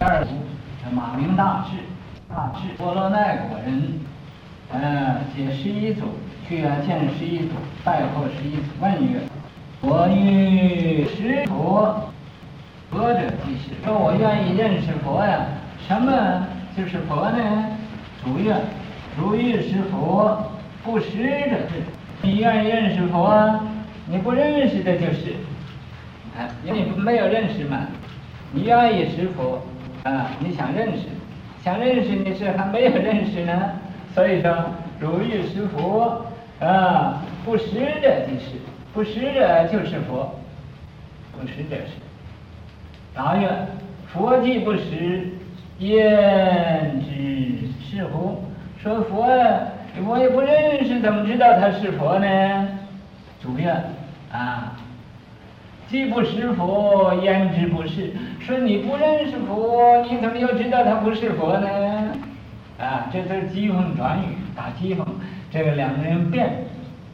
第二祖马明大智，大智波罗奈国人，呃，解十一祖，去啊见十一祖，拜候十一祖，问曰：“我欲识佛，何者即是？”说我愿意认识佛呀，什么就是佛呢？主曰：“如欲识佛，不识者是。”你愿意认识佛，你不认识的就是，啊，因为你没有认识嘛。你愿意识佛，啊，你想认识，想认识你是还没有认识呢。所以说，如遇识佛，啊，不识者即是，不识者就是佛，不识者是。答曰：佛既不识，焉知是乎？说佛，我也不认识，怎么知道他是佛呢？主曰：啊。既不识佛，焉知不是？说你不认识佛，你怎么又知道他不是佛呢？啊，这都是讥讽转语，打讥讽。这个两个人辩，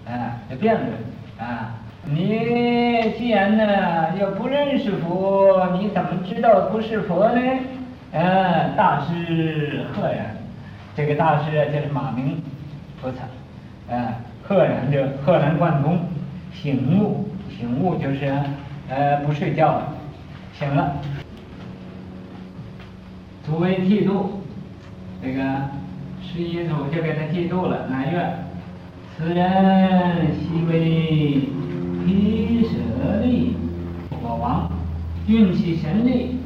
啊，辩论啊。你既然呢又不认识佛，你怎么知道不是佛呢？啊，大师赫然，这个大师啊就是马鸣菩萨，啊，赫然就赫然贯通，醒悟，醒悟就是。呃，不睡觉了，醒了。祖为剃度，这个十一祖就给他剃度了。乃曰：此人昔为毗舍利国王，运其神力，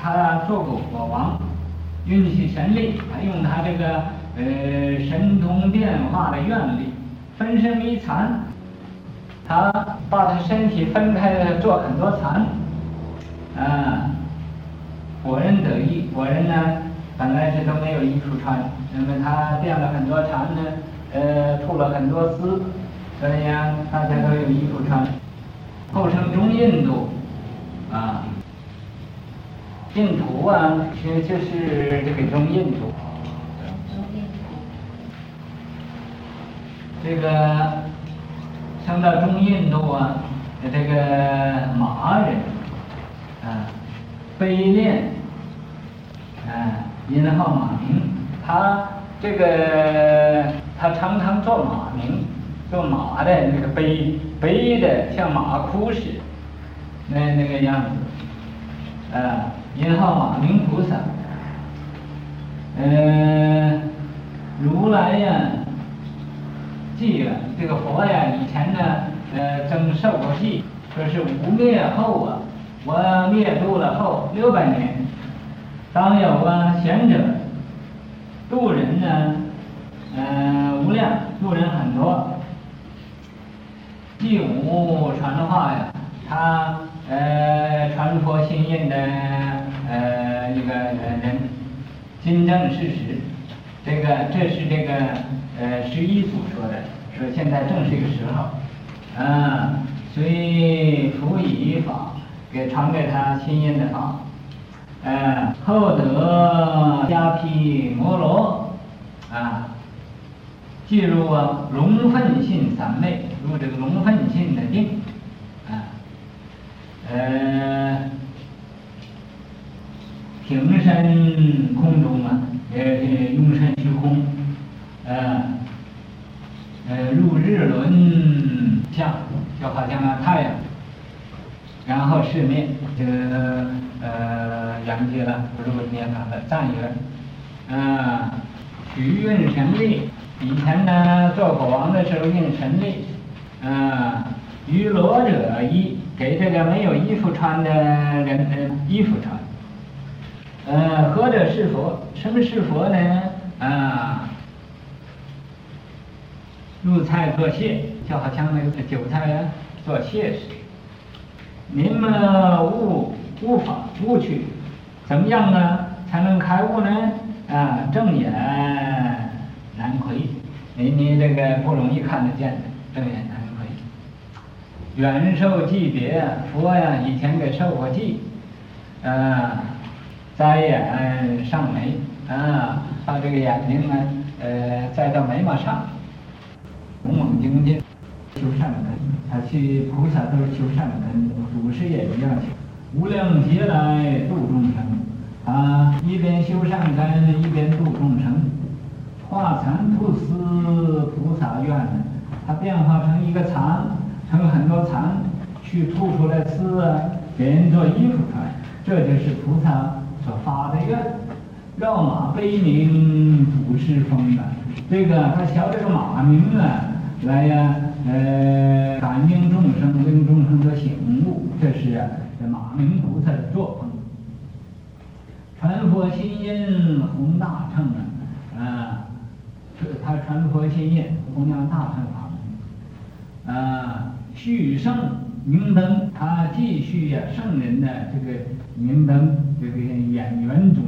他做过国王，运其神力，他用他这个呃神通变化的愿力，分身为残。他把他身体分开做很多禅，啊，国人得益。国人呢，本来是都没有衣服穿，那么他垫了很多禅呢，呃，吐了很多丝，所以呀，大家都有衣服穿。后生中印度，啊，印度啊，其实就是这个中印度。这个。生到中印度啊，这个马人，啊，悲恋，啊，因号马鸣，他这个他常常做马鸣，做马的那个悲悲的像马哭似的，那那个样子，啊，因号马鸣菩萨，嗯、如来呀。记了，这个佛呀，以前呢，呃，曾受过记，说是无灭后啊，我灭度了后六百年，当有啊贤者度人呢，嗯、呃，无量度人很多。第五传的话呀，他呃传佛心印的呃一个人，真正事实，这个这是这个。呃，十一祖说的，说现在正是一个时候，啊，所以辅以法给传给他心印的法，呃，后得加毗摩罗，啊，进入啊龙奋性三昧，入这个龙奋性的定，啊，呃，平身空中啊，呃，用身虚空。呃，呃，入日像，就好像那太阳，然后世灭，就呃圆寂了，不入涅槃了，暂圆。啊，取运神力，以前呢做国王的时候运神力，啊，于裸者衣，给这个没有衣服穿的人的衣服穿。呃，何者是佛？什么是佛呢？啊。入菜作谢，就好像那个韭菜呀，做谢似的。您么悟悟法悟去，怎么样呢？才能开悟呢？啊，正眼难窥，你你这个不容易看得见的，正眼难窥。远受记别，佛呀，以前给受过记，啊，摘眼上眉，啊，把这个眼睛呢，呃，摘到眉毛上。勇猛精进，修善根，他去菩萨都是修善根，祖师也一样，无量劫来度众生，啊，一边修善根，一边度众生，化蚕吐丝菩萨愿呢，它变化成一个蚕，成很多蚕，去吐出来丝啊，给人做衣服穿，这就是菩萨所发的愿。绕马悲鸣不是风的，这个他瞧这个马鸣啊，来呀，呃，感应众生，令众生得醒悟，这是啊，这马鸣菩萨的作风。传佛心印弘大乘啊，啊，他传佛心印弘扬大乘法门，啊，续圣明灯，他继续呀、啊、圣人的这个明灯这个演员中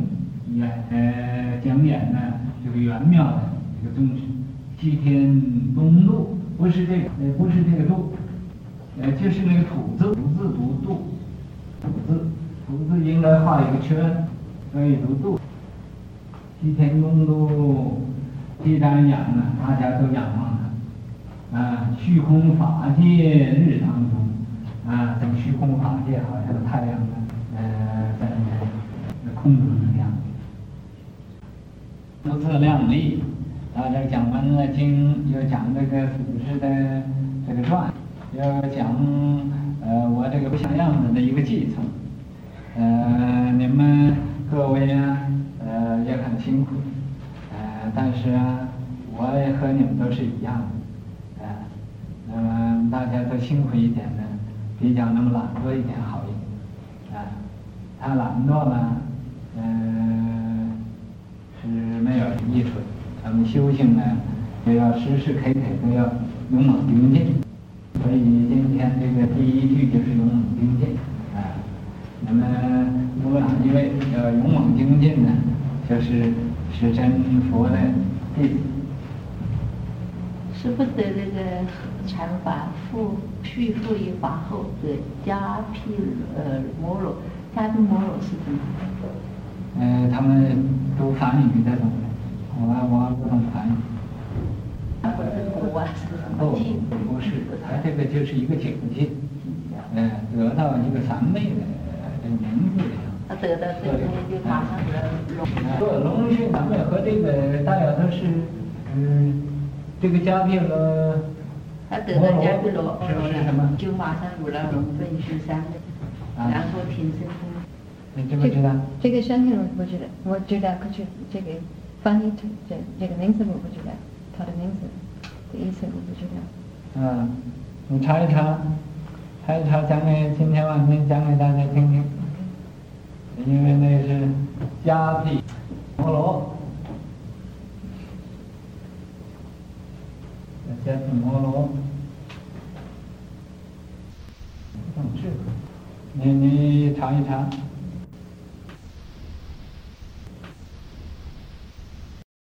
演呃讲演呢这个圆妙的这个宗旨，西天东路不是这个呃不是这个度，呃就是那个土字土字读度，土字土字应该画一个圈。可以读度，西天东渡，地藏讲啊，大家都仰望他，啊，虚空法界日当中，啊，这个虚空法界好像太阳呢，呃，在那空中那样，不自量力。啊，这讲完了经，又讲这个祖师的这个传，又讲呃我这个不像样子的一个继承，呃，你们。各位啊，呃，也很辛苦，呃，但是啊，我也和你们都是一样的，呃，那么大家都辛苦一点呢，比较那么懒惰一点好一点，啊，他懒惰呢，修行呢，也要时时刻刻都要勇猛精进，所以今天这个第一句就是勇猛精进，啊，那么。有哪一位要勇猛精进呢？就是是真佛的弟子。是不得这个禅法复续复一法后的迦毗呃摩罗，迦毗摩罗是什么？呃，他们都翻译这种的，我我不懂翻译。啊，不是不不是，他这个就是一个境界，嗯，得到一个三昧的这名字的。他得到这个就马上得龙。做龙是咱们和这个大家都是，嗯，这个迦毗罗。他得到迦毗罗，是什么？就马上有了龙分虚三昧，然后听圣风。你知不知道？这个山体我不知道，我知道可是这个翻译成这这个名字我不知道，他的名字的意思我不知道。嗯，你查一查，查一查，讲给今天晚上讲给大家听听。因为那是迦毗摩罗，迦毗摩罗，你你查一查。